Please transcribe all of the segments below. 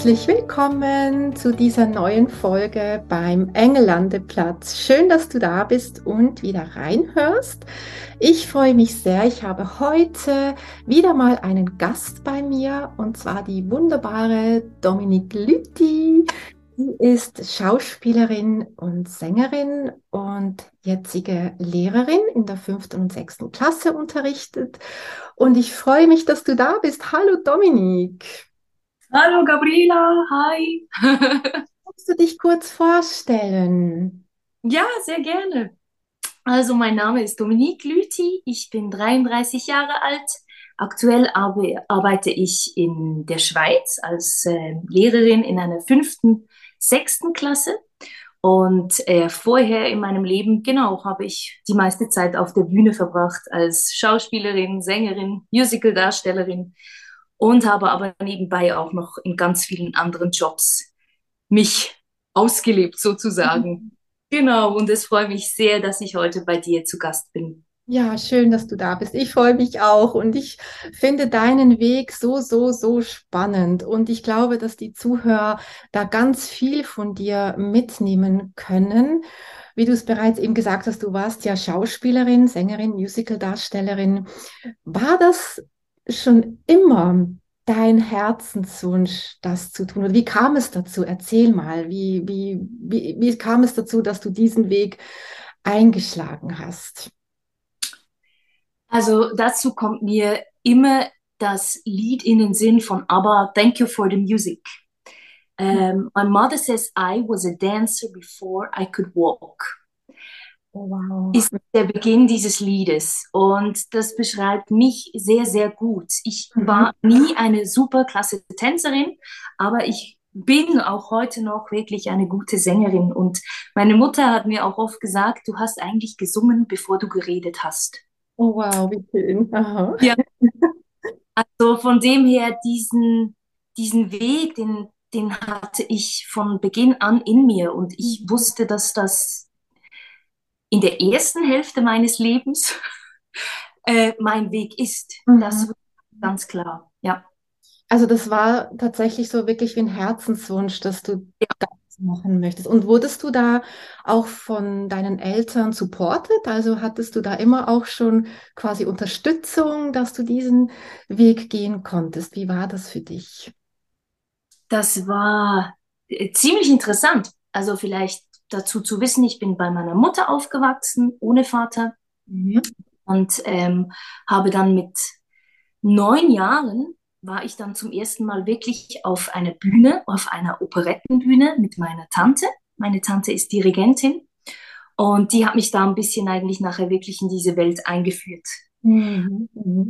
Herzlich willkommen zu dieser neuen Folge beim Engellandeplatz. Schön, dass du da bist und wieder reinhörst. Ich freue mich sehr. Ich habe heute wieder mal einen Gast bei mir und zwar die wunderbare Dominique Lütti. Sie ist Schauspielerin und Sängerin und jetzige Lehrerin in der fünften und sechsten Klasse unterrichtet. Und ich freue mich, dass du da bist. Hallo Dominique. Hallo Gabriela, hi. Kannst du dich kurz vorstellen? Ja, sehr gerne. Also mein Name ist Dominique Lüthi, ich bin 33 Jahre alt. Aktuell arbeite ich in der Schweiz als äh, Lehrerin in einer fünften, sechsten Klasse. Und äh, vorher in meinem Leben, genau, habe ich die meiste Zeit auf der Bühne verbracht als Schauspielerin, Sängerin, Musicaldarstellerin und habe aber nebenbei auch noch in ganz vielen anderen Jobs mich ausgelebt sozusagen. Mhm. Genau, und es freut mich sehr, dass ich heute bei dir zu Gast bin. Ja, schön, dass du da bist. Ich freue mich auch und ich finde deinen Weg so, so, so spannend. Und ich glaube, dass die Zuhörer da ganz viel von dir mitnehmen können. Wie du es bereits eben gesagt hast, du warst ja Schauspielerin, Sängerin, Musicaldarstellerin. War das schon immer dein Herzenswunsch, das zu tun? Oder wie kam es dazu? Erzähl mal, wie, wie, wie, wie kam es dazu, dass du diesen Weg eingeschlagen hast? Also dazu kommt mir immer das Lied in den Sinn von ABBA, Thank You for the Music. Um, my mother says I was a dancer before I could walk. Oh, wow. ist der Beginn dieses Liedes. Und das beschreibt mich sehr, sehr gut. Ich mhm. war nie eine super klasse Tänzerin, aber ich bin auch heute noch wirklich eine gute Sängerin. Und meine Mutter hat mir auch oft gesagt, du hast eigentlich gesungen, bevor du geredet hast. Oh, wow, wie schön. Aha. Ja. Also von dem her, diesen, diesen Weg, den, den hatte ich von Beginn an in mir. Und ich wusste, dass das in der ersten Hälfte meines Lebens äh, mein Weg ist. Mhm. Das ist ganz klar, ja. Also das war tatsächlich so wirklich wie ein Herzenswunsch, dass du ja. das machen möchtest. Und wurdest du da auch von deinen Eltern supportet? Also hattest du da immer auch schon quasi Unterstützung, dass du diesen Weg gehen konntest? Wie war das für dich? Das war äh, ziemlich interessant. Also vielleicht dazu zu wissen, ich bin bei meiner Mutter aufgewachsen, ohne Vater. Mhm. Und ähm, habe dann mit neun Jahren war ich dann zum ersten Mal wirklich auf einer Bühne, auf einer Operettenbühne mit meiner Tante. Meine Tante ist Dirigentin und die hat mich da ein bisschen eigentlich nachher wirklich in diese Welt eingeführt. Mhm.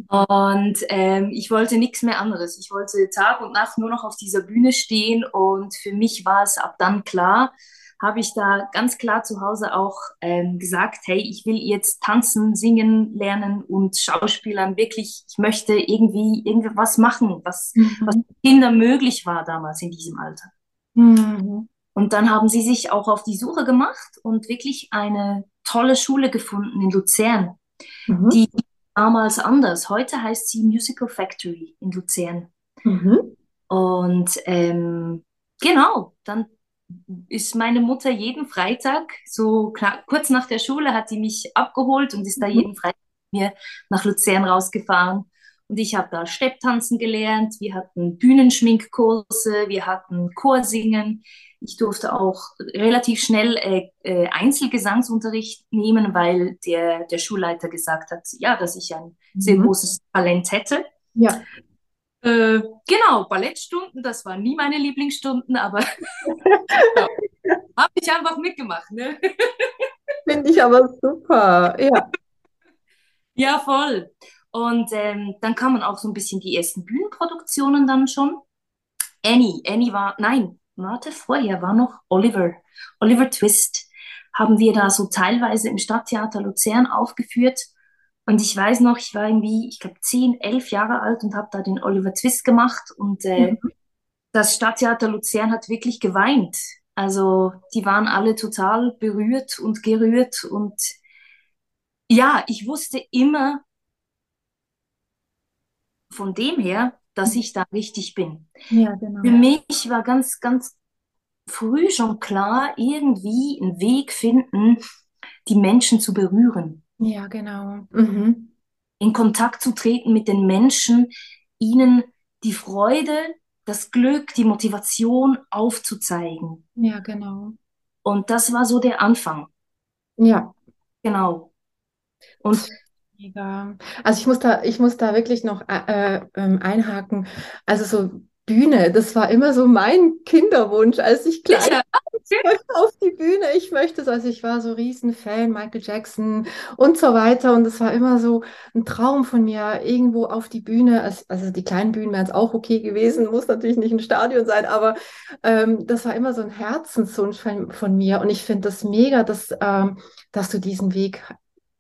Und ähm, ich wollte nichts mehr anderes. Ich wollte Tag und Nacht nur noch auf dieser Bühne stehen und für mich war es ab dann klar, habe ich da ganz klar zu Hause auch ähm, gesagt, hey, ich will jetzt tanzen, singen lernen und Schauspielern wirklich, ich möchte irgendwie irgendwas machen, was, mhm. was Kindern möglich war damals in diesem Alter. Mhm. Und dann haben sie sich auch auf die Suche gemacht und wirklich eine tolle Schule gefunden in Luzern, mhm. die damals anders. Heute heißt sie Musical Factory in Luzern. Mhm. Und ähm, genau, dann ist meine Mutter jeden Freitag, so kurz nach der Schule, hat sie mich abgeholt und ist da mhm. jeden Freitag mit mir nach Luzern rausgefahren. Und ich habe da Stepptanzen gelernt, wir hatten Bühnenschminkkurse, wir hatten Chorsingen. Ich durfte auch relativ schnell äh, äh, Einzelgesangsunterricht nehmen, weil der, der Schulleiter gesagt hat, ja, dass ich ein sehr mhm. großes Talent hätte. Ja. Äh, genau, Ballettstunden, das waren nie meine Lieblingsstunden, aber ja, habe ich einfach mitgemacht. Ne? Finde ich aber super, ja. Ja, voll. Und ähm, dann kamen auch so ein bisschen die ersten Bühnenproduktionen dann schon. Annie, Annie war, nein, warte, vorher war noch Oliver, Oliver Twist, haben wir da so teilweise im Stadttheater Luzern aufgeführt. Und ich weiß noch, ich war irgendwie, ich glaube, zehn, elf Jahre alt und habe da den Oliver Twist gemacht. Und äh, mhm. das Stadttheater Luzern hat wirklich geweint. Also die waren alle total berührt und gerührt. Und ja, ich wusste immer von dem her, dass ich da richtig bin. Ja, genau. Für mich war ganz, ganz früh schon klar, irgendwie einen Weg finden, die Menschen zu berühren. Ja, genau. Mhm. In Kontakt zu treten mit den Menschen, ihnen die Freude, das Glück, die Motivation aufzuzeigen. Ja, genau. Und das war so der Anfang. Ja. Genau. Und Mega. Also ich muss da, ich muss da wirklich noch äh, äh, ähm, einhaken. Also so Bühne, das war immer so mein Kinderwunsch, als ich klein war. Ich möchte auf die Bühne, ich möchte so, also ich war so Riesenfan, Michael Jackson und so weiter. Und es war immer so ein Traum von mir, irgendwo auf die Bühne, also die kleinen Bühnen wären es auch okay gewesen, muss natürlich nicht ein Stadion sein, aber ähm, das war immer so ein Herzenswunsch von, von mir. Und ich finde das mega, dass, ähm, dass du diesen Weg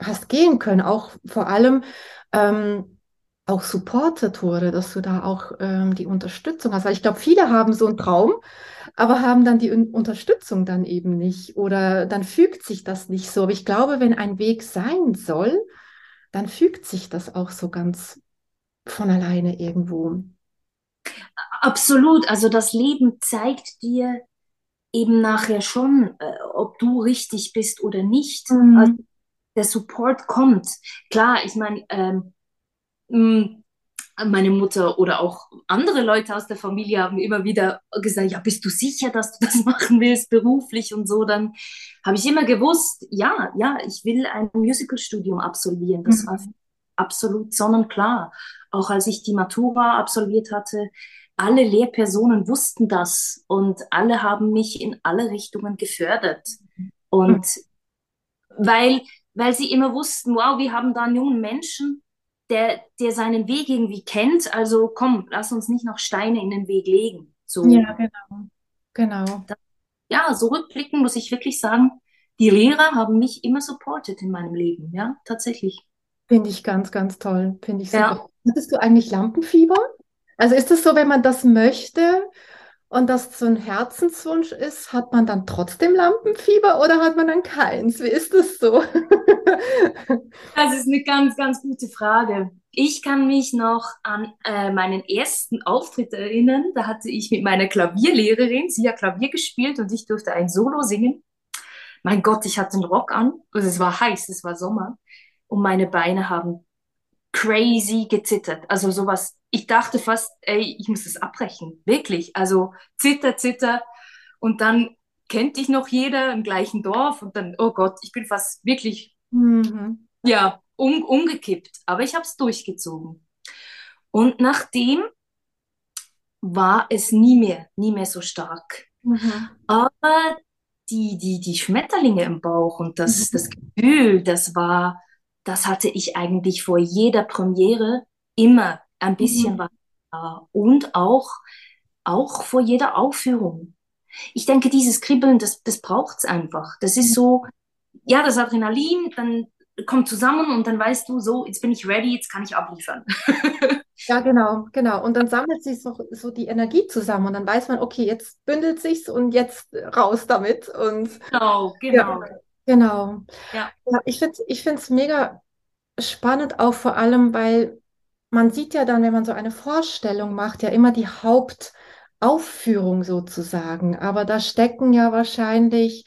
hast gehen können, auch vor allem ähm, auch supported wurde, dass du da auch ähm, die Unterstützung hast. Weil ich glaube, viele haben so einen Traum, aber haben dann die Unterstützung dann eben nicht oder dann fügt sich das nicht so. Aber ich glaube, wenn ein Weg sein soll, dann fügt sich das auch so ganz von alleine irgendwo. Absolut. Also das Leben zeigt dir eben nachher schon, äh, ob du richtig bist oder nicht. Mhm. Also der Support kommt. Klar, ich meine, ähm, meine Mutter oder auch andere Leute aus der Familie haben immer wieder gesagt, ja, bist du sicher, dass du das machen willst, beruflich und so. Dann habe ich immer gewusst, ja, ja, ich will ein Musicalstudium absolvieren. Das mhm. war absolut sonnenklar. Auch als ich die Matura absolviert hatte, alle Lehrpersonen wussten das und alle haben mich in alle Richtungen gefördert. Und mhm. weil weil sie immer wussten, wow, wir haben da einen jungen Menschen, der, der seinen Weg irgendwie kennt. Also komm, lass uns nicht noch Steine in den Weg legen. So. Ja, genau. Genau. Ja, so rückblickend muss ich wirklich sagen, die Lehrer haben mich immer supportet in meinem Leben. Ja, tatsächlich. Finde ich ganz, ganz toll. Finde ich super. Ja. Hattest du eigentlich Lampenfieber? Also ist es so, wenn man das möchte, und das so ein Herzenswunsch ist, hat man dann trotzdem Lampenfieber oder hat man dann keins? Wie ist das so? das ist eine ganz, ganz gute Frage. Ich kann mich noch an äh, meinen ersten Auftritt erinnern. Da hatte ich mit meiner Klavierlehrerin, sie hat Klavier gespielt und ich durfte ein Solo singen. Mein Gott, ich hatte einen Rock an. Also es war heiß, es war Sommer. Und meine Beine haben crazy gezittert. Also sowas ich dachte fast, ey, ich muss das abbrechen. Wirklich. Also zitter, zitter. Und dann kennt dich noch jeder im gleichen Dorf und dann, oh Gott, ich bin fast wirklich, mhm. ja, um, umgekippt. Aber ich habe es durchgezogen. Und nachdem war es nie mehr, nie mehr so stark. Mhm. Aber die, die, die Schmetterlinge im Bauch und das, mhm. das Gefühl, das war, das hatte ich eigentlich vor jeder Premiere immer ein bisschen mhm. was da. Und auch, auch vor jeder Aufführung. Ich denke, dieses Kribbeln, das, das braucht es einfach. Das ist so, ja, das Adrenalin, dann kommt zusammen und dann weißt du, so, jetzt bin ich ready, jetzt kann ich abliefern. ja, genau, genau. Und dann sammelt sich so, so die Energie zusammen und dann weiß man, okay, jetzt bündelt sich's und jetzt raus damit. Und, genau, genau. Ja, genau. Ja. ja ich finde es ich mega spannend, auch vor allem, weil man sieht ja dann, wenn man so eine Vorstellung macht, ja immer die Hauptaufführung sozusagen. Aber da stecken ja wahrscheinlich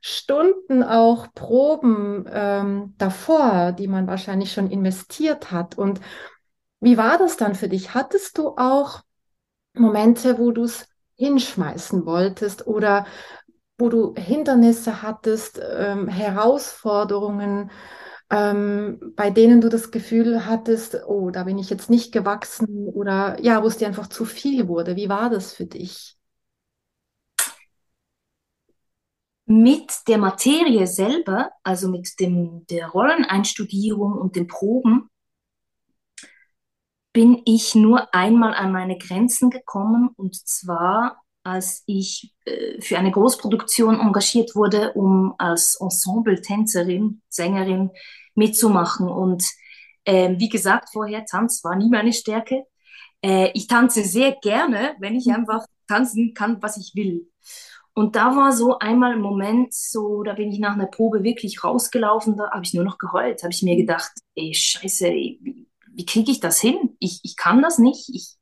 Stunden auch Proben ähm, davor, die man wahrscheinlich schon investiert hat. Und wie war das dann für dich? Hattest du auch Momente, wo du es hinschmeißen wolltest oder wo du Hindernisse hattest, ähm, Herausforderungen? ähm, bei denen du das Gefühl hattest, oh, da bin ich jetzt nicht gewachsen oder ja, wo es dir einfach zu viel wurde. Wie war das für dich? Mit der Materie selber, also mit dem, der Rolleneinstudierung und den Proben, bin ich nur einmal an meine Grenzen gekommen und zwar als ich äh, für eine Großproduktion engagiert wurde, um als Ensemble-Tänzerin, Sängerin mitzumachen. Und äh, wie gesagt, vorher Tanz war nie meine Stärke. Äh, ich tanze sehr gerne, wenn ich einfach tanzen kann, was ich will. Und da war so einmal ein Moment, so, da bin ich nach einer Probe wirklich rausgelaufen, da habe ich nur noch geheult, habe ich mir gedacht, ey, scheiße, wie, wie kriege ich das hin? Ich, ich kann das nicht, ich,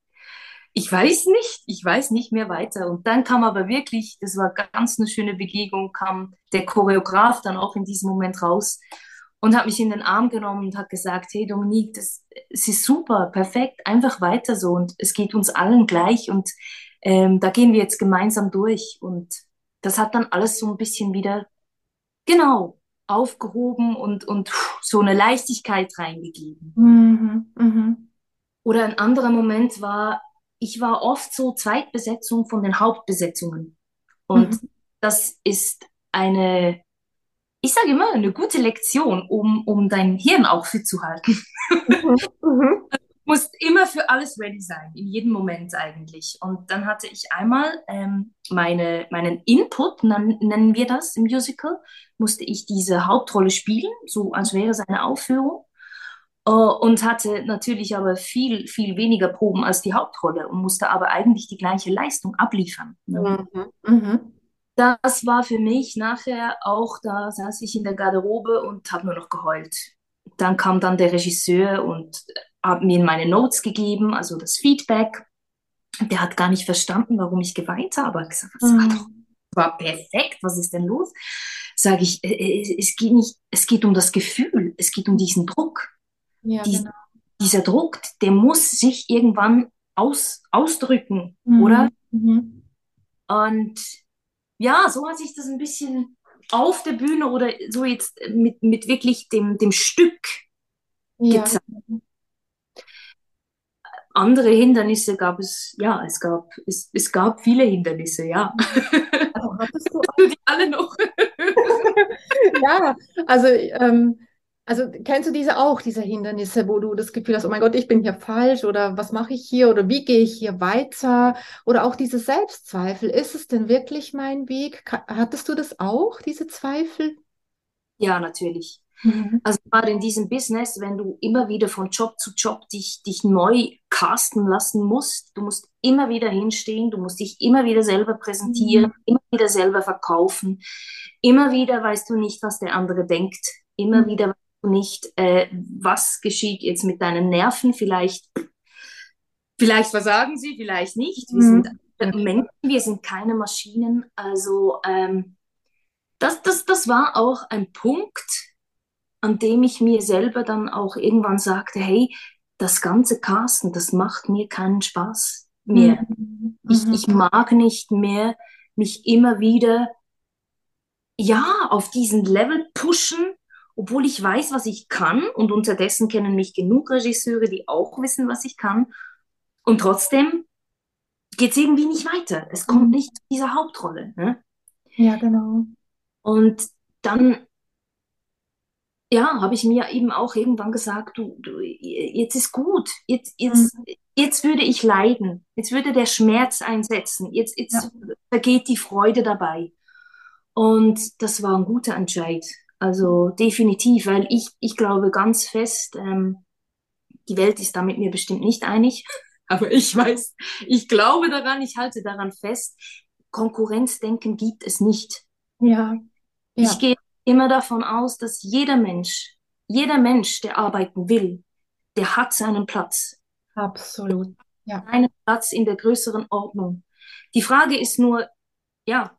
ich weiß nicht, ich weiß nicht mehr weiter. Und dann kam aber wirklich, das war ganz eine schöne Begegnung, kam der Choreograf dann auch in diesem Moment raus und hat mich in den Arm genommen und hat gesagt, hey Dominique, das, es ist super, perfekt, einfach weiter so und es geht uns allen gleich und ähm, da gehen wir jetzt gemeinsam durch. Und das hat dann alles so ein bisschen wieder, genau, aufgehoben und, und so eine Leichtigkeit reingegeben. Mhm, mh. Oder ein anderer Moment war, ich war oft so Zweitbesetzung von den Hauptbesetzungen. Und mhm. das ist eine, ich sage immer, eine gute Lektion, um, um dein Hirn auch fit zu halten. Mhm. mhm musst immer für alles ready sein, in jedem Moment eigentlich. Und dann hatte ich einmal ähm, meine, meinen Input, nennen wir das im Musical, musste ich diese Hauptrolle spielen, so als wäre es eine Aufführung. Uh, und hatte natürlich aber viel, viel weniger Proben als die Hauptrolle und musste aber eigentlich die gleiche Leistung abliefern. Ne? Mhm. Mhm. Das war für mich nachher auch, da saß ich in der Garderobe und habe nur noch geheult. Dann kam dann der Regisseur und hat mir meine Notes gegeben, also das Feedback. Der hat gar nicht verstanden, warum ich geweint habe. Er gesagt, das war mhm. doch war perfekt, was ist denn los? Sage ich, äh, äh, es geht nicht, es geht um das Gefühl, es geht um diesen Druck. Ja, Dies, genau. Dieser Druck, der muss sich irgendwann aus, ausdrücken, mhm. oder? Mhm. Und ja, so hat sich das ein bisschen auf der Bühne oder so jetzt mit, mit wirklich dem, dem Stück ja. gezeigt andere Hindernisse gab es, ja, es gab, es, es gab viele Hindernisse, ja. Also hattest du, du die alle noch? ja, also, ähm, also kennst du diese auch, diese Hindernisse, wo du das Gefühl hast, oh mein Gott, ich bin hier falsch oder was mache ich hier oder wie gehe ich hier weiter? Oder auch diese Selbstzweifel, ist es denn wirklich mein Weg? Hattest du das auch, diese Zweifel? Ja, natürlich. Mhm. Also gerade in diesem Business, wenn du immer wieder von Job zu Job dich, dich neu casten lassen musst, du musst immer wieder hinstehen, du musst dich immer wieder selber präsentieren, mhm. immer wieder selber verkaufen, immer wieder weißt du nicht, was der andere denkt, immer mhm. wieder nicht, äh, was geschieht jetzt mit deinen Nerven, vielleicht, vielleicht versagen sie, vielleicht nicht. Wir sind mhm. Menschen, wir sind keine Maschinen, also ähm, das, das, das war auch ein Punkt, an dem ich mir selber dann auch irgendwann sagte, hey, das ganze Casten, das macht mir keinen Spaß mehr. Mhm. Ich, mhm. ich mag nicht mehr mich immer wieder, ja, auf diesen Level pushen, obwohl ich weiß, was ich kann. Und unterdessen kennen mich genug Regisseure, die auch wissen, was ich kann. Und trotzdem geht es irgendwie nicht weiter. Es kommt mhm. nicht zu dieser Hauptrolle. Ne? Ja, genau. Und dann ja, habe ich mir eben auch irgendwann gesagt, du, du jetzt ist gut, jetzt, jetzt, mhm. jetzt würde ich leiden, jetzt würde der Schmerz einsetzen, jetzt, jetzt ja. vergeht die Freude dabei. Und das war ein guter Entscheid. Also definitiv, weil ich, ich glaube ganz fest, ähm, die Welt ist da mit mir bestimmt nicht einig, aber ich weiß, ich glaube daran, ich halte daran fest, Konkurrenzdenken gibt es nicht. Ja. ja. Ich gehe immer davon aus, dass jeder Mensch, jeder Mensch, der arbeiten will, der hat seinen Platz. Absolut. Ja. Einen Platz in der größeren Ordnung. Die Frage ist nur, ja,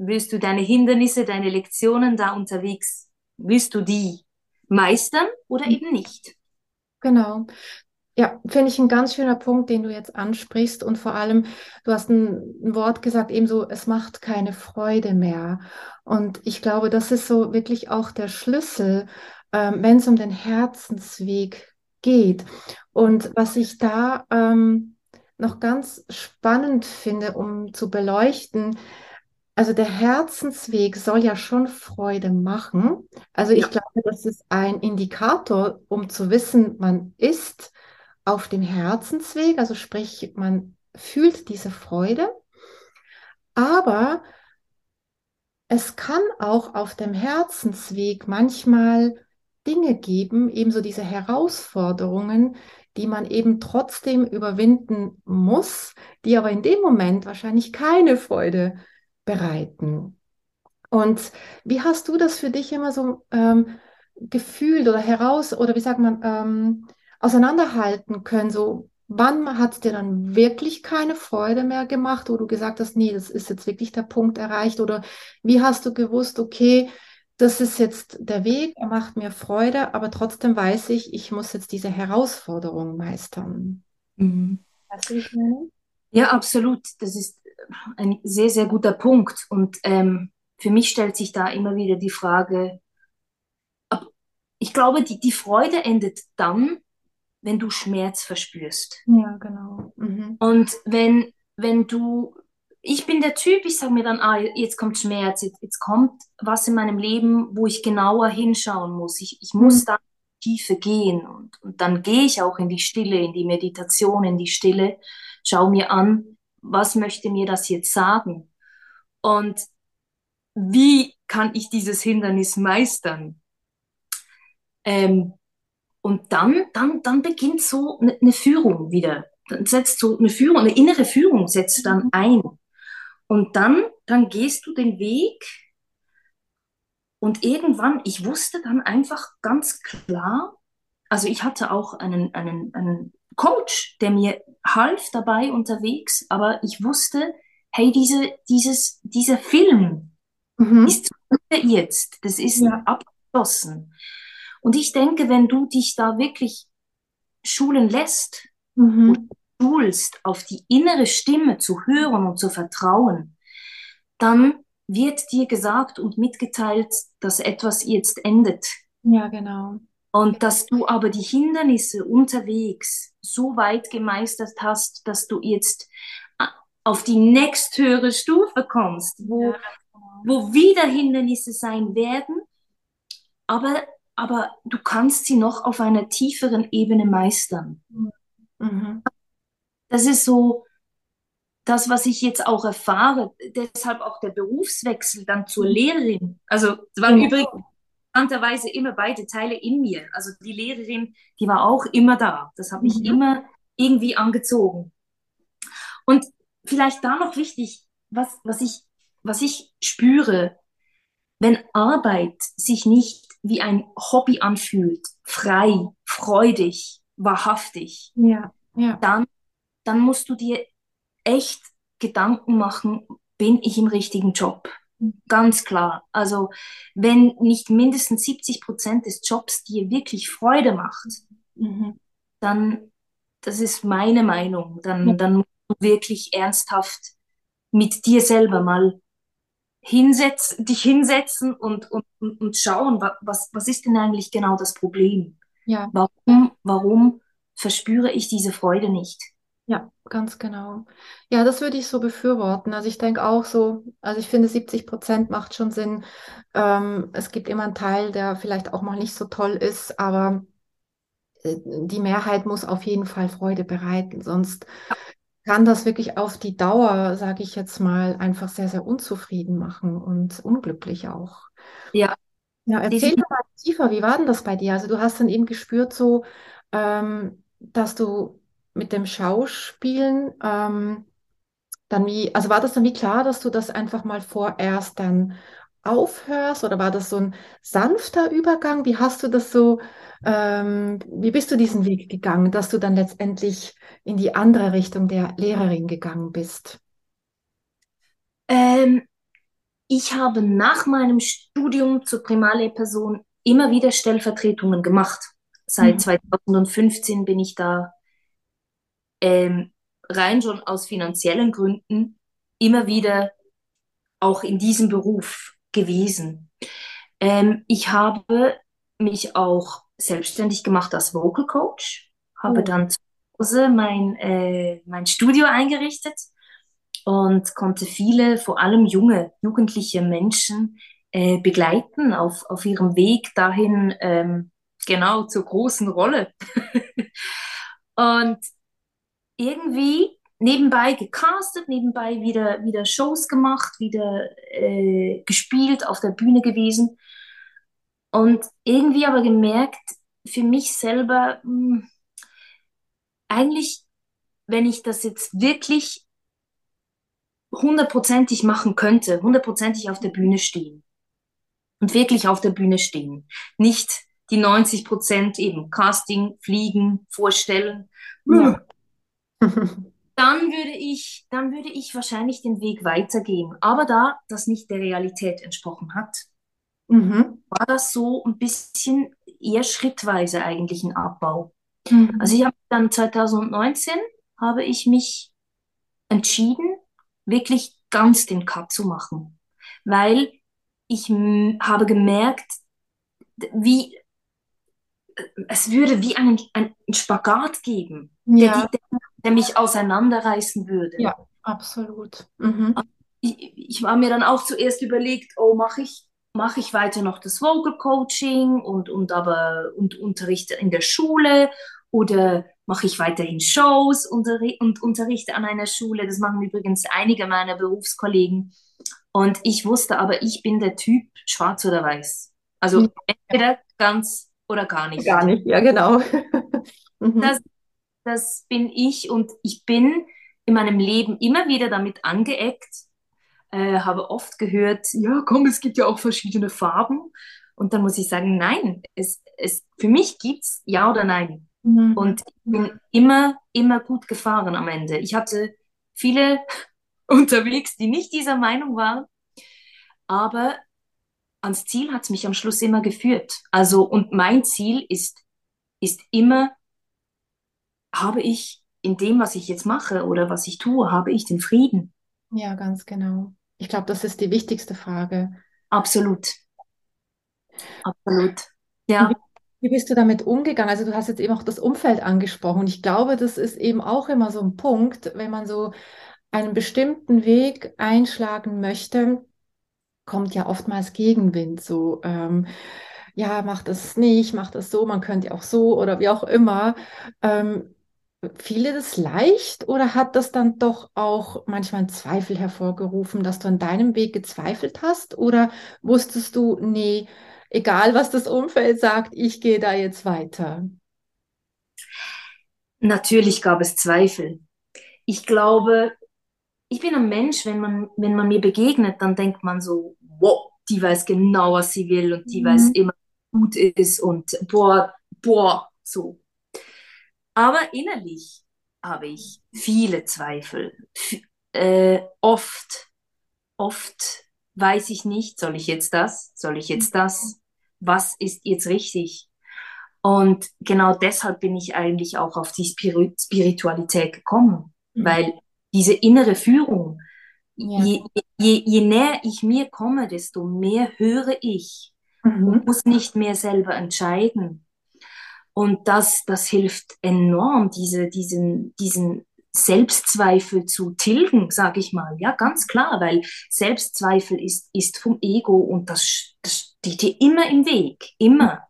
willst du deine Hindernisse, deine Lektionen da unterwegs, willst du die meistern oder eben nicht? Genau. Ja, finde ich ein ganz schöner Punkt, den du jetzt ansprichst. Und vor allem, du hast ein, ein, Wort gesagt, ebenso, es macht keine Freude mehr. Und ich glaube, das ist so wirklich auch der Schlüssel, ähm, wenn es um den Herzensweg geht. Und was ich da ähm, noch ganz spannend finde, um zu beleuchten, also der Herzensweg soll ja schon Freude machen. Also ich ja. glaube, das ist ein Indikator, um zu wissen, man ist auf dem Herzensweg, also sprich, man fühlt diese Freude. Aber es kann auch auf dem Herzensweg manchmal Dinge geben, ebenso diese Herausforderungen, die man eben trotzdem überwinden muss, die aber in dem Moment wahrscheinlich keine Freude bereiten. Und wie hast du das für dich immer so ähm, gefühlt oder heraus oder wie sagt man ähm, auseinanderhalten können? So, wann hat es dir dann wirklich keine Freude mehr gemacht, wo du gesagt hast, nee, das ist jetzt wirklich der Punkt erreicht? Oder wie hast du gewusst, okay, das ist jetzt der Weg, er macht mir Freude, aber trotzdem weiß ich, ich muss jetzt diese Herausforderung meistern. Mhm. Weißt du, wie ich meine? Ja, absolut. Das ist ein sehr, sehr guter Punkt. Und ähm, für mich stellt sich da immer wieder die Frage, ich glaube, die, die Freude endet dann, wenn du Schmerz verspürst. Ja, genau. Mhm. Und wenn, wenn du ich bin der Typ, ich sage mir dann, ah, jetzt kommt Schmerz, jetzt, jetzt kommt was in meinem Leben, wo ich genauer hinschauen muss. Ich, ich muss mhm. da in die Tiefe gehen und, und dann gehe ich auch in die Stille, in die Meditation, in die Stille, schau mir an, was möchte mir das jetzt sagen? Und wie kann ich dieses Hindernis meistern? Ähm, und dann, dann, dann beginnt so eine, eine Führung wieder. Dann setzt so eine Führung, eine innere Führung setzt dann mhm. ein. Und dann, dann gehst du den Weg und irgendwann, ich wusste dann einfach ganz klar, also ich hatte auch einen, einen, einen Coach, der mir half dabei unterwegs, aber ich wusste, hey, diese, dieses, dieser Film mhm. ist jetzt, das ist ja. abgeschlossen. Und ich denke, wenn du dich da wirklich schulen lässt mhm. und schulst, auf die innere Stimme zu hören und zu vertrauen, dann wird dir gesagt und mitgeteilt, dass etwas jetzt endet. Ja, genau. Und dass du aber die Hindernisse unterwegs so weit gemeistert hast, dass du jetzt auf die nächsthöhere Stufe kommst, wo, ja, genau. wo wieder Hindernisse sein werden, aber, aber du kannst sie noch auf einer tieferen Ebene meistern. Mhm das ist so das, was ich jetzt auch erfahre. Deshalb auch der Berufswechsel dann zur mhm. Lehrerin. Also es waren ja. übrigens interessanterweise immer beide Teile in mir. Also die Lehrerin, die war auch immer da. Das hat mich mhm. immer irgendwie angezogen. Und vielleicht da noch wichtig, was, was, ich, was ich spüre, wenn Arbeit sich nicht wie ein Hobby anfühlt, frei, freudig, wahrhaftig, ja, ja. dann dann musst du dir echt Gedanken machen, bin ich im richtigen Job? Ganz klar. Also wenn nicht mindestens 70 Prozent des Jobs dir wirklich Freude macht, mhm. dann, das ist meine Meinung, dann, mhm. dann musst du wirklich ernsthaft mit dir selber mal hinsetzen, dich hinsetzen und, und, und schauen, was, was ist denn eigentlich genau das Problem? Ja. Warum, warum verspüre ich diese Freude nicht? Ja, ganz genau. Ja, das würde ich so befürworten. Also ich denke auch so, also ich finde 70 Prozent macht schon Sinn. Ähm, es gibt immer einen Teil, der vielleicht auch mal nicht so toll ist, aber äh, die Mehrheit muss auf jeden Fall Freude bereiten. Sonst kann das wirklich auf die Dauer, sage ich jetzt mal, einfach sehr, sehr unzufrieden machen und unglücklich auch. Ja. Ja, erzähl mal tiefer, wie war denn das bei dir? Also du hast dann eben gespürt so, ähm, dass du mit dem Schauspielen ähm, dann wie, also war das dann wie klar, dass du das einfach mal vorerst dann aufhörst oder war das so ein sanfter Übergang? Wie hast du das so, ähm, wie bist du diesen Weg gegangen, dass du dann letztendlich in die andere Richtung der Lehrerin gegangen bist? Ähm, ich habe nach meinem Studium zur Primarlehrperson immer wieder Stellvertretungen gemacht. Seit mhm. 2015 bin ich da ähm, rein schon aus finanziellen Gründen immer wieder auch in diesem Beruf gewesen. Ähm, ich habe mich auch selbstständig gemacht als Vocal Coach, habe oh. dann zu Hause mein, äh, mein Studio eingerichtet und konnte viele, vor allem junge, jugendliche Menschen äh, begleiten auf, auf ihrem Weg dahin, ähm, genau zur großen Rolle. und irgendwie nebenbei gecastet, nebenbei wieder, wieder Shows gemacht, wieder äh, gespielt, auf der Bühne gewesen. Und irgendwie aber gemerkt, für mich selber, mh, hm, eigentlich, wenn ich das jetzt wirklich hundertprozentig machen könnte, hundertprozentig auf der Bühne stehen und wirklich auf der Bühne stehen, nicht die 90 Prozent eben Casting, Fliegen, Vorstellen. Ja. dann würde ich, dann würde ich wahrscheinlich den Weg weitergehen. Aber da das nicht der Realität entsprochen hat, mhm. war das so ein bisschen eher schrittweise eigentlich ein Abbau. Mhm. Also ich habe dann 2019 habe ich mich entschieden, wirklich ganz den Cut zu machen, weil ich habe gemerkt, wie es würde wie einen, einen Spagat geben, ja. der, der, der, mich auseinanderreißen würde. Ja, absolut. Mhm. Ich, ich war mir dann auch zuerst überlegt, oh, mache ich, mach ich weiter noch das Vocal Coaching und, und aber und unterrichte in der Schule oder mache ich weiterhin Shows unterri und unterrichte an einer Schule. Das machen übrigens einige meiner Berufskollegen. Und ich wusste aber, ich bin der Typ schwarz oder weiß. Also entweder ganz oder gar nicht. Gar nicht, ja, genau. Mhm. das, das bin ich und ich bin in meinem Leben immer wieder damit angeeckt, äh, habe oft gehört, ja, komm, es gibt ja auch verschiedene Farben. Und dann muss ich sagen, nein, es, es, für mich gibt es ja oder nein. Mhm. Und ich bin immer, immer gut gefahren am Ende. Ich hatte viele unterwegs, die nicht dieser Meinung waren, aber ans Ziel hat es mich am Schluss immer geführt. Also, und mein Ziel ist, ist immer, habe ich in dem, was ich jetzt mache oder was ich tue, habe ich den Frieden? Ja, ganz genau. Ich glaube, das ist die wichtigste Frage. Absolut. Absolut. Ja. Wie bist du damit umgegangen? Also du hast jetzt eben auch das Umfeld angesprochen. Und ich glaube, das ist eben auch immer so ein Punkt, wenn man so einen bestimmten Weg einschlagen möchte, kommt ja oftmals Gegenwind. So, ähm, ja, mach das nicht, mach das so, man könnte auch so oder wie auch immer. Ähm, fiel das leicht oder hat das dann doch auch manchmal Zweifel hervorgerufen, dass du an deinem Weg gezweifelt hast? Oder wusstest du, nee, egal was das Umfeld sagt, ich gehe da jetzt weiter? Natürlich gab es Zweifel. Ich glaube, ich bin ein Mensch, wenn man, wenn man mir begegnet, dann denkt man so, wow, die weiß genau, was sie will und die mhm. weiß immer, gut ist und boah, boah, so. Aber innerlich habe ich viele Zweifel. F äh, oft, oft weiß ich nicht, soll ich jetzt das, soll ich jetzt das, was ist jetzt richtig? Und genau deshalb bin ich eigentlich auch auf die Spir Spiritualität gekommen, mhm. weil diese innere Führung, ja. je, je, je näher ich mir komme, desto mehr höre ich mhm. und muss nicht mehr selber entscheiden. Und das, das hilft enorm, diese, diesen, diesen Selbstzweifel zu tilgen, sage ich mal. Ja, ganz klar, weil Selbstzweifel ist, ist vom Ego und das, das steht dir immer im Weg, immer.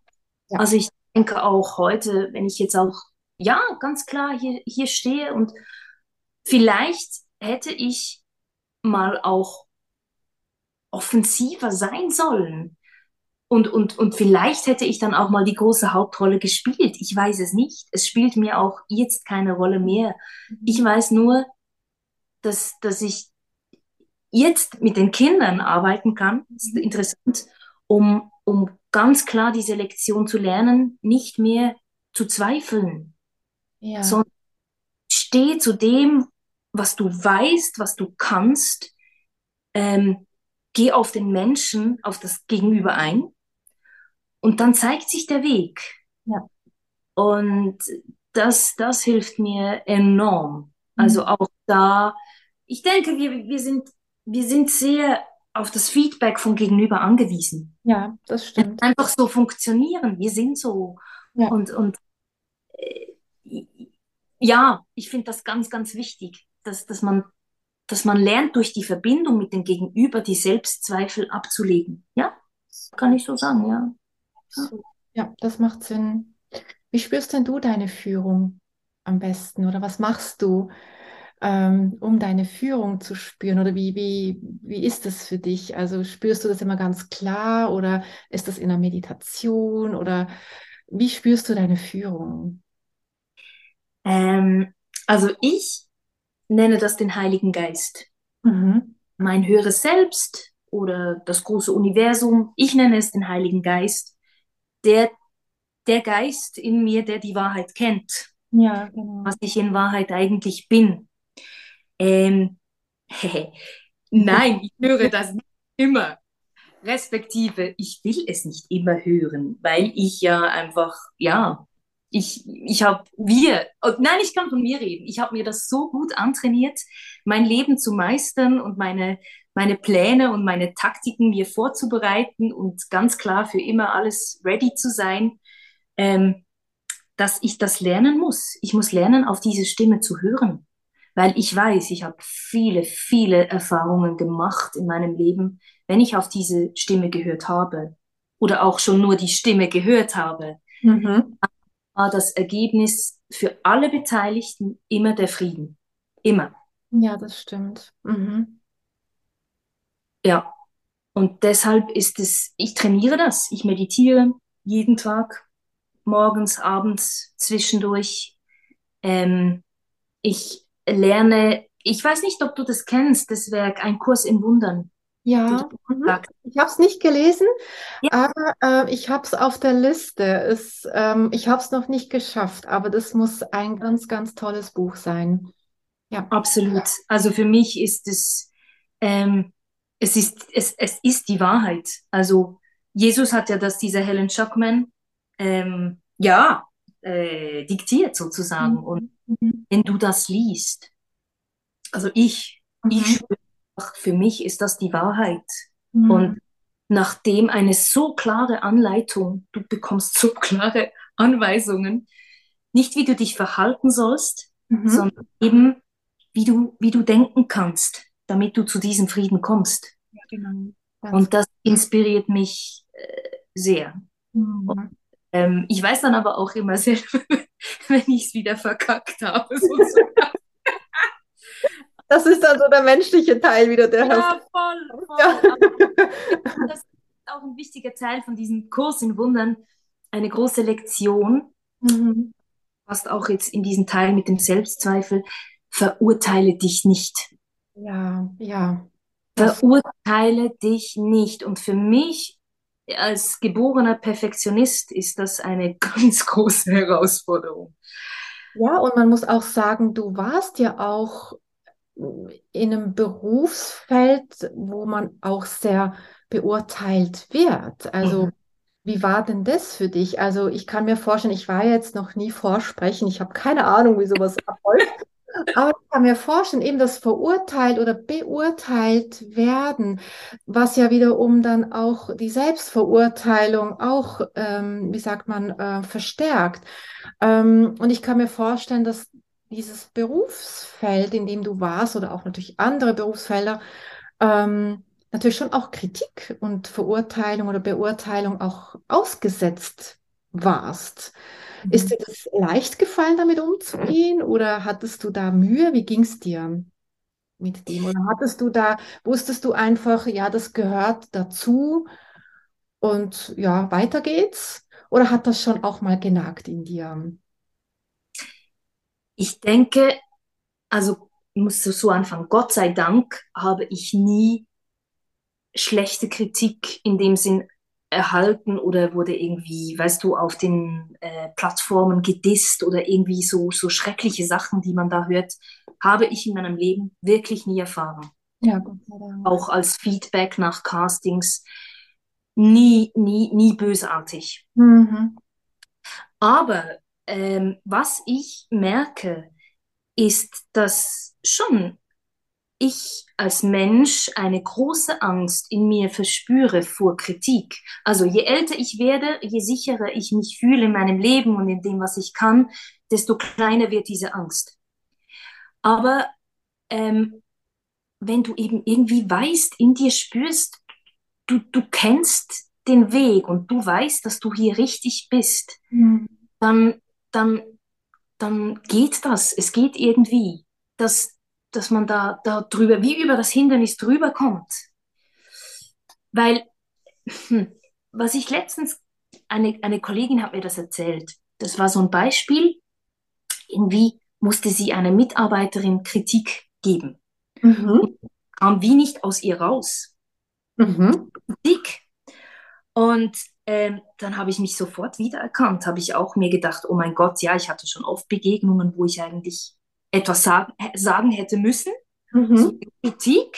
Ja. Also ich denke auch heute, wenn ich jetzt auch, ja, ganz klar hier, hier stehe und vielleicht hätte ich mal auch offensiver sein sollen. Und, und, und vielleicht hätte ich dann auch mal die große Hauptrolle gespielt. Ich weiß es nicht. Es spielt mir auch jetzt keine Rolle mehr. Ich weiß nur, dass, dass ich jetzt mit den Kindern arbeiten kann. Das ist interessant, um, um ganz klar diese Lektion zu lernen, nicht mehr zu zweifeln, ja. sondern steh zu dem, was du weißt, was du kannst. Ähm, geh auf den Menschen, auf das Gegenüber ein und dann zeigt sich der Weg. Ja. Und das, das hilft mir enorm. Also mhm. auch da, ich denke, wir, wir, sind, wir sind sehr auf das Feedback vom Gegenüber angewiesen. Ja, das stimmt. Einfach so funktionieren. Wir sind so. Ja. Und, und äh, ja, ich finde das ganz, ganz wichtig, dass, dass, man, dass man lernt, durch die Verbindung mit dem Gegenüber die Selbstzweifel abzulegen. Ja, kann ich so sagen, ja. Ja, das macht Sinn. Wie spürst denn du deine Führung am besten oder was machst du, ähm, um deine Führung zu spüren? Oder wie, wie, wie ist das für dich? Also spürst du das immer ganz klar oder ist das in der Meditation oder wie spürst du deine Führung? Ähm, also ich nenne das den Heiligen Geist. Mhm. Mein höheres Selbst oder das große Universum, ich nenne es den Heiligen Geist, der, der Geist in mir, der die Wahrheit kennt. Ja, genau. Was ich in Wahrheit eigentlich bin. Ähm, Nein, ich höre das nicht immer. Respektive, ich will es nicht immer hören, weil ich ja einfach, ja, ich, ich habe, wir, oh, nein, ich kann von mir reden. Ich habe mir das so gut antrainiert, mein Leben zu meistern und meine, meine Pläne und meine Taktiken mir vorzubereiten und ganz klar für immer alles ready zu sein, ähm, dass ich das lernen muss. Ich muss lernen, auf diese Stimme zu hören, weil ich weiß, ich habe viele, viele Erfahrungen gemacht in meinem Leben, wenn ich auf diese Stimme gehört habe oder auch schon nur die Stimme gehört habe. Mhm war das Ergebnis für alle Beteiligten immer der Frieden. Immer. Ja, das stimmt. Mhm. Ja. Und deshalb ist es, ich trainiere das. Ich meditiere jeden Tag, morgens, abends, zwischendurch. Ähm, ich lerne, ich weiß nicht, ob du das kennst, das Werk Ein Kurs in Wundern. Ja, mhm. ich habe es nicht gelesen, ja. aber äh, ich habe es auf der Liste. Es, ähm, ich habe es noch nicht geschafft, aber das muss ein ganz, ganz tolles Buch sein. Ja. Absolut. Also für mich ist es, ähm, es, ist, es, es ist die Wahrheit. Also Jesus hat ja das dieser Helen Schuckman ähm, ja, äh, diktiert sozusagen. Mhm. Und wenn du das liest, also ich, mhm. ich spüre für mich ist das die Wahrheit. Mhm. Und nachdem eine so klare Anleitung, du bekommst so klare Anweisungen, nicht wie du dich verhalten sollst, mhm. sondern eben wie du, wie du denken kannst, damit du zu diesem Frieden kommst. Ja, genau. Und das inspiriert mich äh, sehr. Mhm. Und, ähm, ich weiß dann aber auch immer selber, wenn ich es wieder verkackt habe. Das ist also der menschliche Teil wieder, der Ja, voll, voll. Ja. Das ist auch ein wichtiger Teil von diesem Kurs in Wundern, eine große Lektion, mhm. fast auch jetzt in diesem Teil mit dem Selbstzweifel, verurteile dich nicht. Ja, ja. Verurteile dich nicht. Und für mich als geborener Perfektionist ist das eine ganz große Herausforderung. Ja, und man muss auch sagen, du warst ja auch in einem Berufsfeld, wo man auch sehr beurteilt wird. Also mhm. wie war denn das für dich? Also ich kann mir vorstellen, ich war jetzt noch nie vorsprechen, ich habe keine Ahnung, wie sowas abläuft. Aber ich kann mir vorstellen, eben das verurteilt oder beurteilt werden, was ja wiederum dann auch die Selbstverurteilung auch, ähm, wie sagt man, äh, verstärkt. Ähm, und ich kann mir vorstellen, dass dieses Berufsfeld, in dem du warst, oder auch natürlich andere Berufsfelder, ähm, natürlich schon auch Kritik und Verurteilung oder Beurteilung auch ausgesetzt warst. Mhm. Ist dir das leicht gefallen, damit umzugehen oder hattest du da Mühe? Wie ging es dir mit dem? Oder hattest du da, wusstest du einfach, ja, das gehört dazu und ja, weiter geht's? Oder hat das schon auch mal genagt in dir? Ich denke, also ich muss so anfangen, Gott sei Dank habe ich nie schlechte Kritik in dem Sinn erhalten oder wurde irgendwie, weißt du, auf den äh, Plattformen gedisst oder irgendwie so, so schreckliche Sachen, die man da hört, habe ich in meinem Leben wirklich nie erfahren. Ja, Gott sei Dank. Auch als Feedback nach Castings nie, nie, nie bösartig. Mhm. Aber ähm, was ich merke, ist, dass schon ich als Mensch eine große Angst in mir verspüre vor Kritik. Also je älter ich werde, je sicherer ich mich fühle in meinem Leben und in dem, was ich kann, desto kleiner wird diese Angst. Aber ähm, wenn du eben irgendwie weißt, in dir spürst, du, du kennst den Weg und du weißt, dass du hier richtig bist, mhm. dann dann, dann geht das. Es geht irgendwie. Das, dass man da, da drüber, wie über das Hindernis drüber kommt. Weil, hm, was ich letztens, eine, eine Kollegin hat mir das erzählt. Das war so ein Beispiel, irgendwie musste sie einer Mitarbeiterin Kritik geben. Mhm. Kam wie nicht aus ihr raus. Mhm. Kritik. Und ähm, dann habe ich mich sofort wiedererkannt, habe ich auch mir gedacht, oh mein Gott, ja, ich hatte schon oft Begegnungen, wo ich eigentlich etwas sagen, sagen hätte müssen, mhm. so Kritik.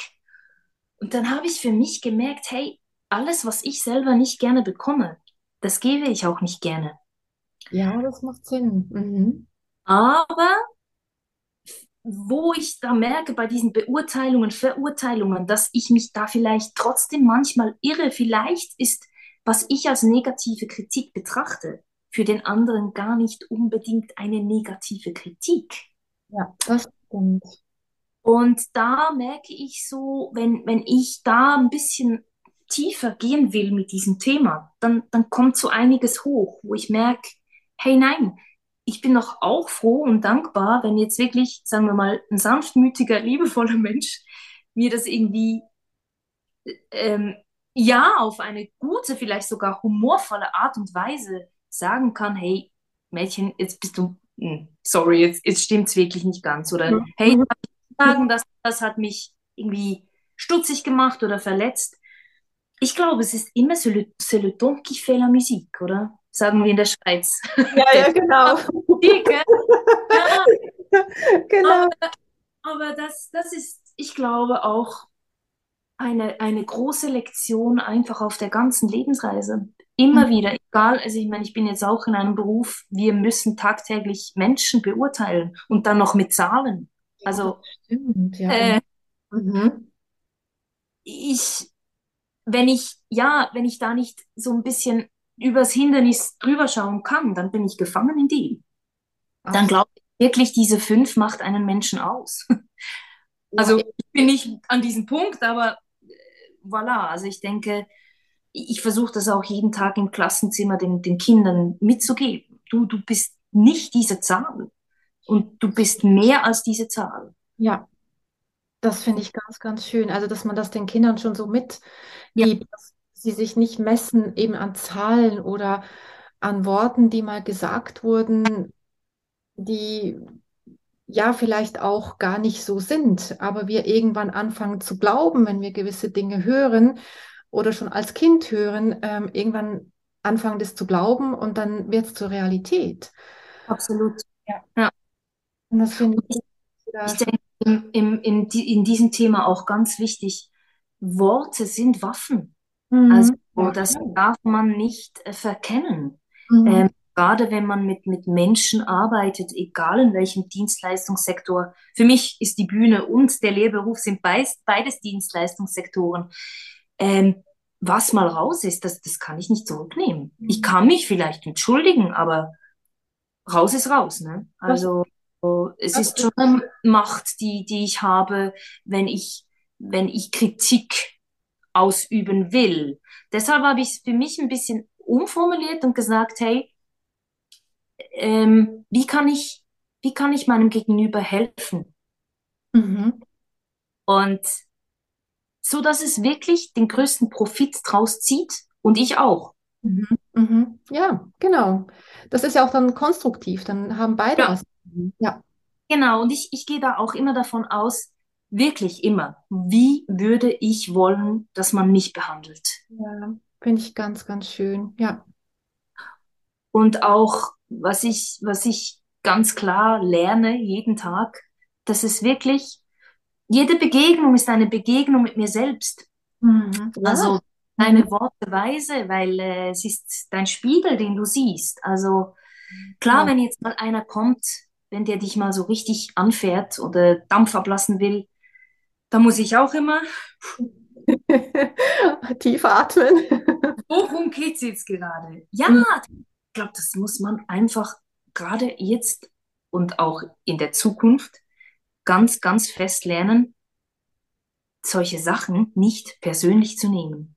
Und dann habe ich für mich gemerkt, hey, alles, was ich selber nicht gerne bekomme, das gebe ich auch nicht gerne. Ja, das macht Sinn. Mhm. Aber wo ich da merke bei diesen Beurteilungen, Verurteilungen, dass ich mich da vielleicht trotzdem manchmal irre, vielleicht ist, was ich als negative Kritik betrachte, für den anderen gar nicht unbedingt eine negative Kritik. Ja, das stimmt. Und da merke ich so, wenn, wenn ich da ein bisschen tiefer gehen will mit diesem Thema, dann, dann kommt so einiges hoch, wo ich merke, hey nein, ich bin doch auch froh und dankbar, wenn jetzt wirklich, sagen wir mal, ein sanftmütiger, liebevoller Mensch mir das irgendwie, ähm, ja, auf eine gute, vielleicht sogar humorvolle Art und Weise sagen kann, hey, Mädchen, jetzt bist du, hm, sorry, jetzt, jetzt es wirklich nicht ganz. Oder, mhm. hey, sagen, das, das hat mich irgendwie stutzig gemacht oder verletzt. Ich glaube, es ist immer c'est le, le ton qui fait la musique, oder? sagen wir in der Schweiz. Ja, ja, genau. ja. genau. Aber, aber, das, das ist, ich glaube, auch eine, eine große Lektion einfach auf der ganzen Lebensreise. Immer mhm. wieder, egal, also ich meine, ich bin jetzt auch in einem Beruf, wir müssen tagtäglich Menschen beurteilen und dann noch mit Zahlen. Also, stimmt, ja. Äh, mhm. ich, wenn ich, ja, wenn ich da nicht so ein bisschen übers Hindernis drüber schauen kann, dann bin ich gefangen in dem. Ach. Dann glaube ich wirklich, diese fünf macht einen Menschen aus. also ich bin nicht an diesem Punkt, aber voilà, also ich denke, ich versuche das auch jeden Tag im Klassenzimmer den, den Kindern mitzugeben. Du, du bist nicht diese Zahl und du bist mehr als diese Zahl. Ja, das finde ich ganz, ganz schön. Also, dass man das den Kindern schon so mitgibt, ja. dass sie sich nicht messen eben an Zahlen oder an Worten, die mal gesagt wurden, die ja vielleicht auch gar nicht so sind, aber wir irgendwann anfangen zu glauben, wenn wir gewisse Dinge hören oder schon als Kind hören, ähm, irgendwann anfangen das zu glauben und dann wird es zur Realität. Absolut. Ja. ja. Und das finde ich. Ich denke, im, im, in, in diesem Thema auch ganz wichtig, Worte sind Waffen. Mhm. Also das darf man nicht äh, verkennen. Mhm. Ähm, gerade wenn man mit, mit Menschen arbeitet, egal in welchem Dienstleistungssektor. Für mich ist die Bühne und der Lehrberuf sind beides, beides Dienstleistungssektoren. Ähm, was mal raus ist, das, das kann ich nicht zurücknehmen. Mhm. Ich kann mich vielleicht entschuldigen, aber raus ist raus. Ne? Also es ist schon eine Macht, die, die ich habe, wenn ich, wenn ich Kritik ausüben will. Deshalb habe ich es für mich ein bisschen umformuliert und gesagt, hey, ähm, wie kann ich, wie kann ich meinem Gegenüber helfen? Mhm. Und so, dass es wirklich den größten Profit draus zieht und ich auch. Mhm. Mhm. Ja, genau. Das ist ja auch dann konstruktiv, dann haben beide ja. was. Ja. Genau, und ich, ich gehe da auch immer davon aus, wirklich immer, wie würde ich wollen, dass man mich behandelt? Ja, finde ich ganz, ganz schön, ja. Und auch, was ich, was ich ganz klar lerne jeden Tag, dass es wirklich, jede Begegnung ist eine Begegnung mit mir selbst. Mhm. Also deine Worte weise, weil äh, es ist dein Spiegel, den du siehst. Also klar, ja. wenn jetzt mal einer kommt, wenn der dich mal so richtig anfährt oder Dampf ablassen will, da muss ich auch immer tief atmen. Worum geht es jetzt gerade? Ja, mhm. Ich glaube, das muss man einfach gerade jetzt und auch in der Zukunft ganz, ganz fest lernen, solche Sachen nicht persönlich zu nehmen.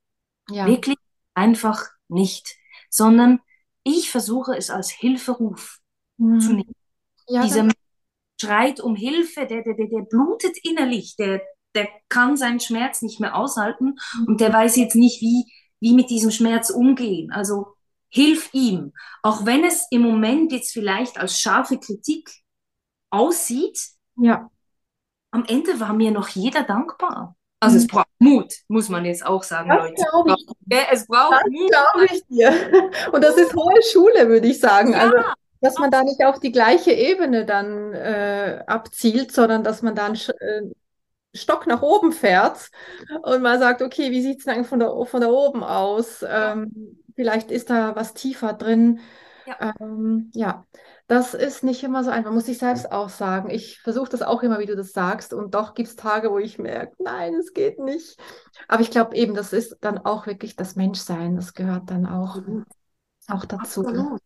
Ja. Wirklich einfach nicht, sondern ich versuche es als Hilferuf mhm. zu nehmen. Ja, Dieser schreit um Hilfe, der, der, der, der blutet innerlich, der, der kann seinen Schmerz nicht mehr aushalten und der weiß jetzt nicht, wie, wie mit diesem Schmerz umgehen. Also hilf ihm, auch wenn es im Moment jetzt vielleicht als scharfe Kritik aussieht. Ja. Am Ende war mir noch jeder dankbar. Also es braucht Mut, muss man jetzt auch sagen, das Leute. Ich. Ja, es braucht das Mut. glaube ich dir. Und das ist hohe Schule, würde ich sagen. Ja. Also, dass man da nicht auf die gleiche Ebene dann äh, abzielt, sondern dass man dann äh, Stock nach oben fährt und man sagt, okay, wie sieht es denn von der, von da oben aus? Ähm, vielleicht ist da was tiefer drin. Ja. Ähm, ja, das ist nicht immer so einfach, muss ich selbst auch sagen. Ich versuche das auch immer, wie du das sagst, und doch gibt es Tage, wo ich merke, nein, es geht nicht. Aber ich glaube eben, das ist dann auch wirklich das Menschsein, das gehört dann auch, auch dazu. Absolut.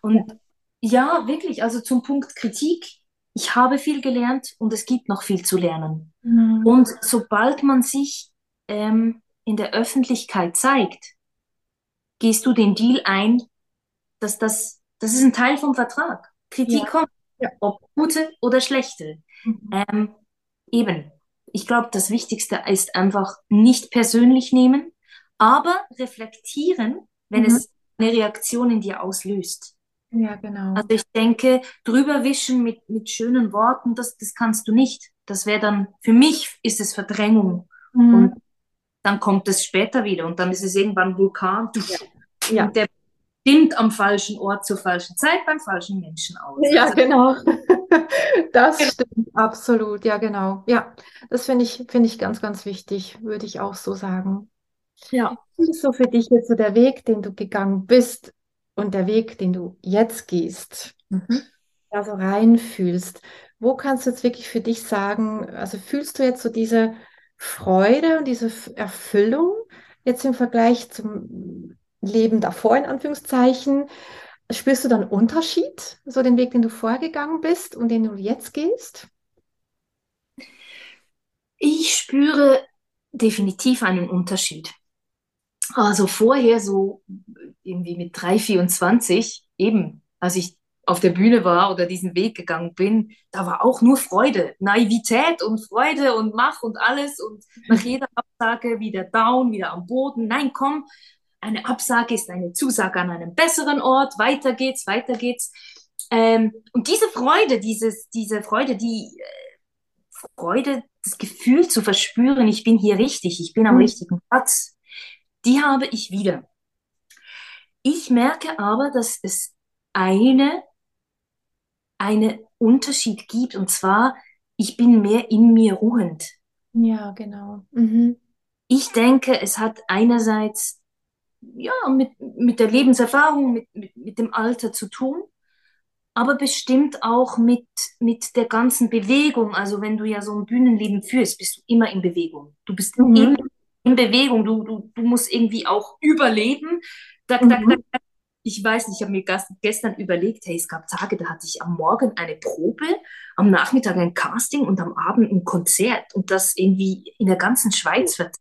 Und ja, wirklich, also zum Punkt Kritik. Ich habe viel gelernt und es gibt noch viel zu lernen. Mhm. Und sobald man sich ähm, in der Öffentlichkeit zeigt, gehst du den Deal ein, dass das, das ist ein Teil vom Vertrag. Kritik Ja. kommt, Ja. ob gute oder schlechte. Mhm. Ähm, eben, ich glaube, das Wichtigste ist einfach nicht persönlich nehmen, aber reflektieren, wenn Mhm. es eine Reaktion in dir auslöst. Ja, genau. Also ich denke, drüber wischen mit, mit schönen Worten, das, das kannst du nicht. Das wäre dann, für mich ist es Verdrängung. Mhm. Und dann kommt es später wieder und dann ist es irgendwann ein Vulkan. Ja. Und der stimmt am falschen Ort zur falschen Zeit beim falschen Menschen aus. Ja, Also, genau. Das Genau. stimmt absolut. Ja, genau. Ja, das finde ich, finde ich ganz, ganz wichtig, würde ich auch so sagen. ja. Was ist so für dich jetzt so der Weg, den du gegangen bist und der Weg, den du jetzt gehst, Mhm. da so reinfühlst? Wo kannst du jetzt wirklich für dich sagen, also fühlst du jetzt so diese Freude und diese Erfüllung jetzt im Vergleich zum Leben davor, in Anführungszeichen? Spürst du dann Unterschied, so den Weg, den du vorgegangen bist und den du jetzt gehst? Ich spüre definitiv einen Unterschied. Also vorher so irgendwie mit 3, 24, eben, als ich auf der Bühne war oder diesen Weg gegangen bin, da war auch nur Freude, Naivität und Freude und Mach und alles und nach jeder Absage wieder down, wieder am Boden. Nein, komm, eine Absage ist eine Zusage an einem besseren Ort, weiter geht's, weiter geht's. Ähm, und diese Freude, dieses, diese Freude, die äh, Freude, das Gefühl zu verspüren, ich bin hier richtig, ich bin am Mhm. richtigen Platz, die habe ich wieder. Ich merke aber, dass es eine, einen Unterschied gibt, und zwar, ich bin mehr in mir ruhend. Ja, genau. Mhm. Ich denke, es hat einerseits ja, mit, mit der Lebenserfahrung, mit, mit, mit dem Alter zu tun, aber bestimmt auch mit, mit der ganzen Bewegung. Also wenn du ja so ein Bühnenleben führst, bist du immer in Bewegung. Du bist Mhm. immer in Bewegung. Du, du, du musst irgendwie auch überleben. Dack, dack, Mhm. Ich weiß nicht, ich habe mir gestern überlegt, hey, es gab Tage, da hatte ich am Morgen eine Probe, am Nachmittag ein Casting und am Abend ein Konzert und das irgendwie in der ganzen Schweiz verteilt.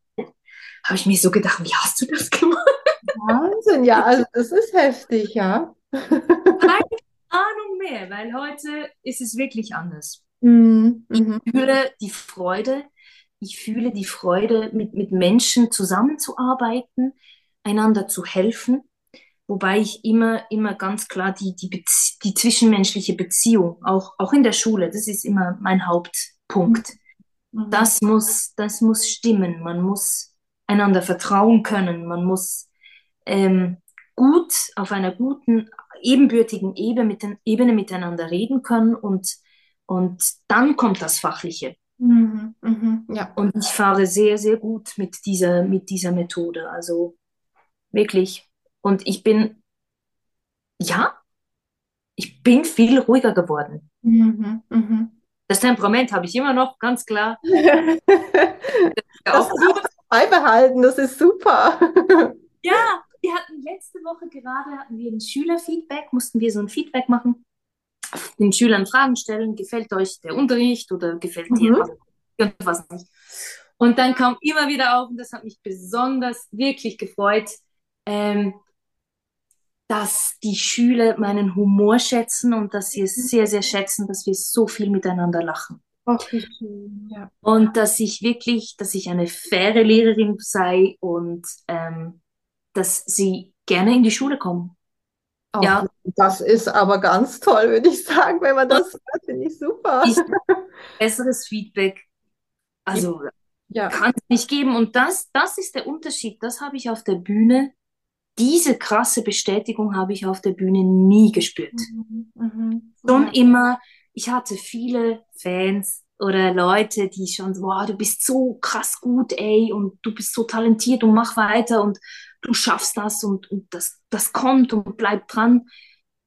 Habe ich mir so gedacht, wie hast du das gemacht? Wahnsinn, ja, also das ist heftig, ja. Keine Ahnung mehr, weil heute ist es wirklich anders. Mhm. Mhm. Ich fühle die Freude, ich fühle die Freude, mit, mit Menschen zusammenzuarbeiten, einander zu helfen, wobei ich immer, immer ganz klar die, die, Bezie die zwischenmenschliche Beziehung, auch, auch in der Schule, das ist immer mein Hauptpunkt. Mhm. Das muss, das muss stimmen, man muss einander vertrauen können, man muss ähm, gut auf einer guten, ebenbürtigen Ebene, mit, Ebene miteinander reden können und, und dann kommt das Fachliche. Mhm. Mhm. Ja. Und ich fahre sehr, sehr gut mit dieser, mit dieser Methode. Also wirklich. Und ich bin, ja, ich bin viel ruhiger geworden. Mhm. Mhm. Das Temperament habe ich immer noch, ganz klar. Das Auch gut. beibehalten, das ist super. Ja, wir hatten letzte Woche gerade hatten wir ein Schülerfeedback, mussten wir so ein Feedback machen, den Schülern Fragen stellen, gefällt euch der Unterricht oder gefällt dir Mhm. was, irgendwas nicht. Und dann kam immer wieder auf, und das hat mich besonders wirklich gefreut, ähm, dass die Schüler meinen Humor schätzen und dass sie es Mhm. sehr, sehr schätzen, dass wir so viel miteinander lachen. Schön, ja. Und dass ich wirklich, dass ich eine faire Lehrerin sei und ähm, dass sie gerne in die Schule kommen. Auch Ja, das ist aber ganz toll, würde ich sagen, wenn man das hört, finde ich super. ich besseres Feedback, also Ja, kann es nicht geben. Und das, das ist der Unterschied. Das habe ich auf der Bühne, diese krasse Bestätigung habe ich auf der Bühne nie gespürt. Mhm, mhm, Schon ja. immer, ich hatte viele Fans oder Leute, die schon, so, wow, du bist so krass gut, ey, und du bist so talentiert und mach weiter und du schaffst das und, und das, das kommt und bleib dran.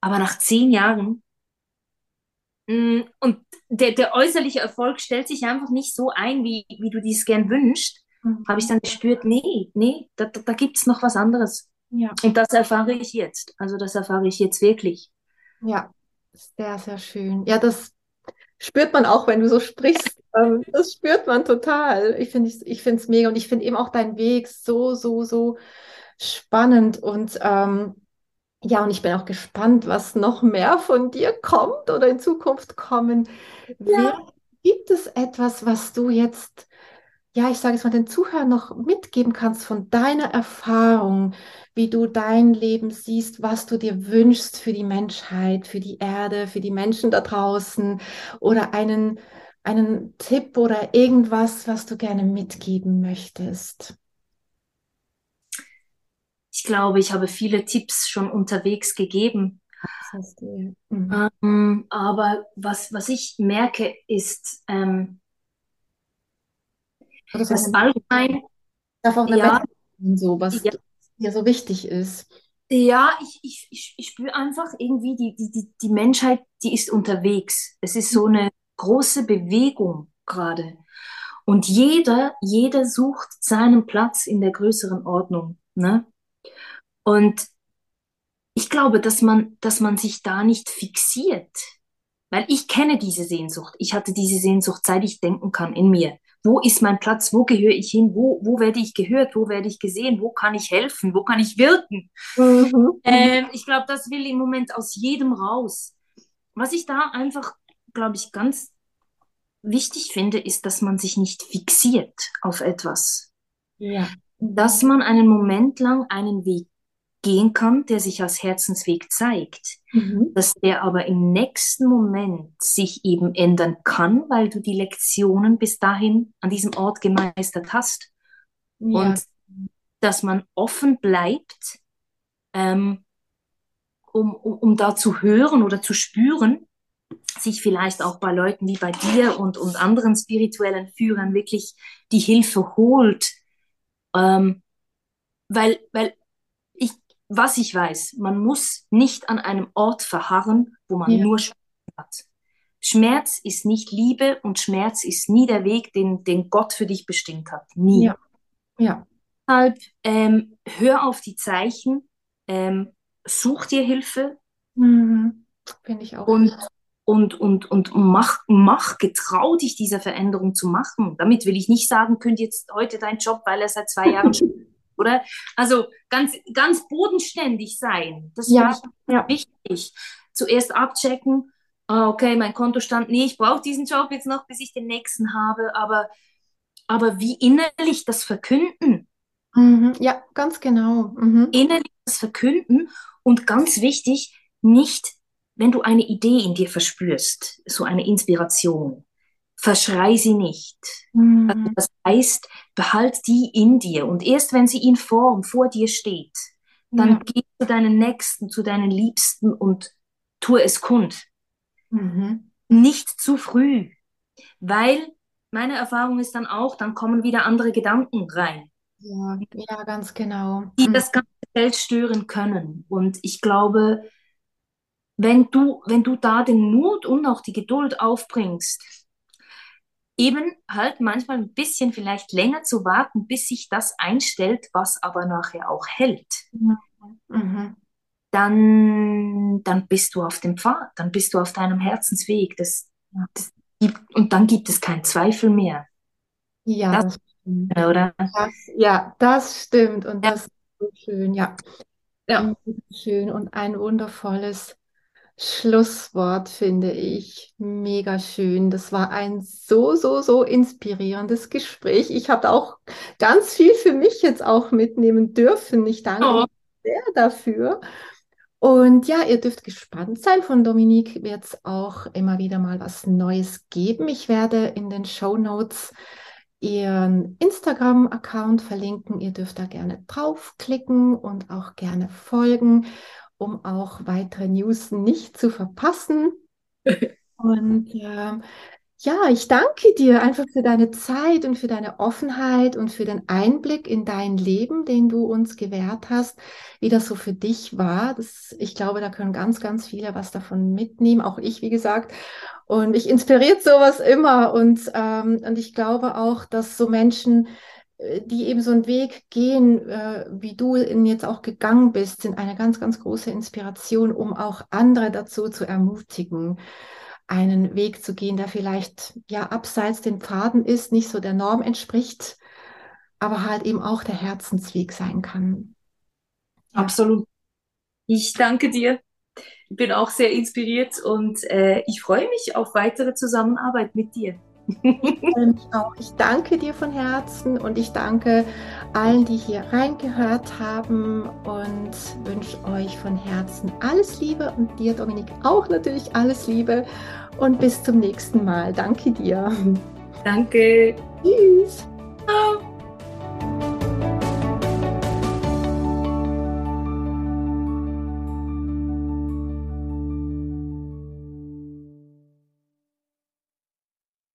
Aber nach zehn Jahren, mh, und der, der äußerliche Erfolg stellt sich einfach nicht so ein, wie, wie du dies gern wünschst, Mhm. habe ich dann gespürt, nee, nee, da, da, da gibt es noch was anderes. Ja, Und das erfahre ich jetzt. Also das erfahre ich jetzt wirklich. ja, sehr, sehr schön. Ja, das spürt man auch, wenn du so sprichst. Ähm, das spürt man total. Ich finde ich es mega und ich finde eben auch deinen Weg so, so, so spannend und ähm, ja, und ich bin auch gespannt, was noch mehr von dir kommt oder in Zukunft kommen wird. Gibt es etwas, was du jetzt, ja, ich sage es mal, den Zuhörern noch mitgeben kannst von deiner Erfahrung, wie du dein Leben siehst, was du dir wünschst für die Menschheit, für die Erde, für die Menschen da draußen oder einen, einen Tipp oder irgendwas, was du gerne mitgeben möchtest? Ich glaube, ich habe viele Tipps schon unterwegs gegeben. Das du ja. Mhm. Ähm, aber was, was ich merke, ist, ähm, Dass eine, allgemein, darf auch eine ja, sein, so, was ja, dir so wichtig ist. ja, ich, ich, ich, ich spüre einfach irgendwie, die, die, die, die Menschheit, die ist unterwegs. Es ist so eine große Bewegung gerade. Und jeder, jeder sucht seinen Platz in der größeren Ordnung, ne? Und ich glaube, dass man, dass man sich da nicht fixiert. Weil ich kenne diese Sehnsucht. Ich hatte diese Sehnsucht, seit ich denken kann in mir. Wo ist mein Platz? Wo gehöre ich hin? Wo, wo werde ich gehört? Wo werde ich gesehen? Wo kann ich helfen? Wo kann ich wirken? Mhm. Ähm, ich glaube, das will im Moment aus jedem raus. Was ich da einfach, glaube ich, ganz wichtig finde, ist, dass man sich nicht fixiert auf etwas. Ja. Dass man einen Moment lang einen Weg gehen kann, der sich als Herzensweg zeigt, Mhm. dass der aber im nächsten Moment sich eben ändern kann, weil du die Lektionen bis dahin an diesem Ort gemeistert hast Ja. und dass man offen bleibt, ähm, um, um, um da zu hören oder zu spüren, sich vielleicht auch bei Leuten wie bei dir und, und anderen spirituellen Führern wirklich die Hilfe holt, ähm, weil, weil was ich weiß, man muss nicht an einem Ort verharren, wo man Ja. nur Schmerz hat. Schmerz ist nicht Liebe und Schmerz ist nie der Weg, den, den Gott für dich bestimmt hat. Nie. Ja. Ja. Deshalb ähm, hör auf die Zeichen, ähm, such dir Hilfe Mhm. Finde ich auch. und, und, und, und mach, mach, getrau dich dieser Veränderung zu machen. Damit will ich nicht sagen, könnt jetzt heute deinen Job, weil er seit zwei Jahren schon, oder? Also ganz, ganz bodenständig sein. Das Ja. ich Ja. wichtig. Zuerst abchecken, ah, okay, mein Kontostand, nee, ich brauche diesen Job jetzt noch, bis ich den nächsten habe, aber, aber wie innerlich das verkünden, Mhm. Ja, ganz genau. Mhm. innerlich das verkünden und ganz wichtig, nicht, wenn du eine Idee in dir verspürst, so eine Inspiration, verschrei sie nicht. Also Mhm. das heißt, behalt die in dir und erst wenn sie in Form vor dir steht, dann Ja. geh zu deinen Nächsten, zu deinen Liebsten und tu es kund. Mhm. Nicht zu früh, weil meine Erfahrung ist dann auch, dann kommen wieder andere Gedanken rein, Ja, ja, ganz genau. die Mhm. das ganze Feld stören können. Und ich glaube, wenn du, wenn du da den Mut und auch die Geduld aufbringst, eben halt manchmal ein bisschen vielleicht länger zu warten, bis sich das einstellt, was aber nachher auch hält, Mhm. dann, dann bist du auf dem Pfad, dann bist du auf deinem Herzensweg. Das, das gibt, und dann gibt es keinen Zweifel mehr, Ja, Das- stimmt. oder? Das, ja, das stimmt und Ja. das ist so schön, ja. Ja. Schön und ein wundervolles Schlusswort, finde ich. Mega schön. Das war ein so, so, so inspirierendes Gespräch. Ich habe auch ganz viel für mich jetzt auch mitnehmen dürfen. Ich danke oh. sehr dafür. Und ja, ihr dürft gespannt sein. Von Dominique wird es auch immer wieder mal was Neues geben. Ich werde in den Show Notes ihren Instagram-Account verlinken. Ihr dürft da gerne draufklicken und auch gerne folgen, um auch weitere News nicht zu verpassen. und äh, ja, ich danke dir einfach für deine Zeit und für deine Offenheit und für den Einblick in dein Leben, den du uns gewährt hast, wie das so für dich war. Das, ich glaube, da können ganz, ganz viele was davon mitnehmen, auch ich, wie gesagt. Und mich inspiriert sowas immer. Und, ähm, und ich glaube auch, dass so Menschen, die eben so einen Weg gehen, äh, wie du ihn jetzt auch gegangen bist, sind eine ganz, ganz große Inspiration, um auch andere dazu zu ermutigen einen Weg zu gehen, der vielleicht ja abseits den Pfaden ist, nicht so der Norm entspricht, aber halt eben auch der Herzensweg sein kann. Ja. Absolut. Ich danke dir. Ich bin auch sehr inspiriert und äh, ich freue mich auf weitere Zusammenarbeit mit dir. Ich danke dir von Herzen und ich danke allen, die hier reingehört haben und wünsche euch von Herzen alles Liebe und dir, Dominik, auch natürlich alles Liebe und bis zum nächsten Mal. Danke dir. Danke. Tschüss.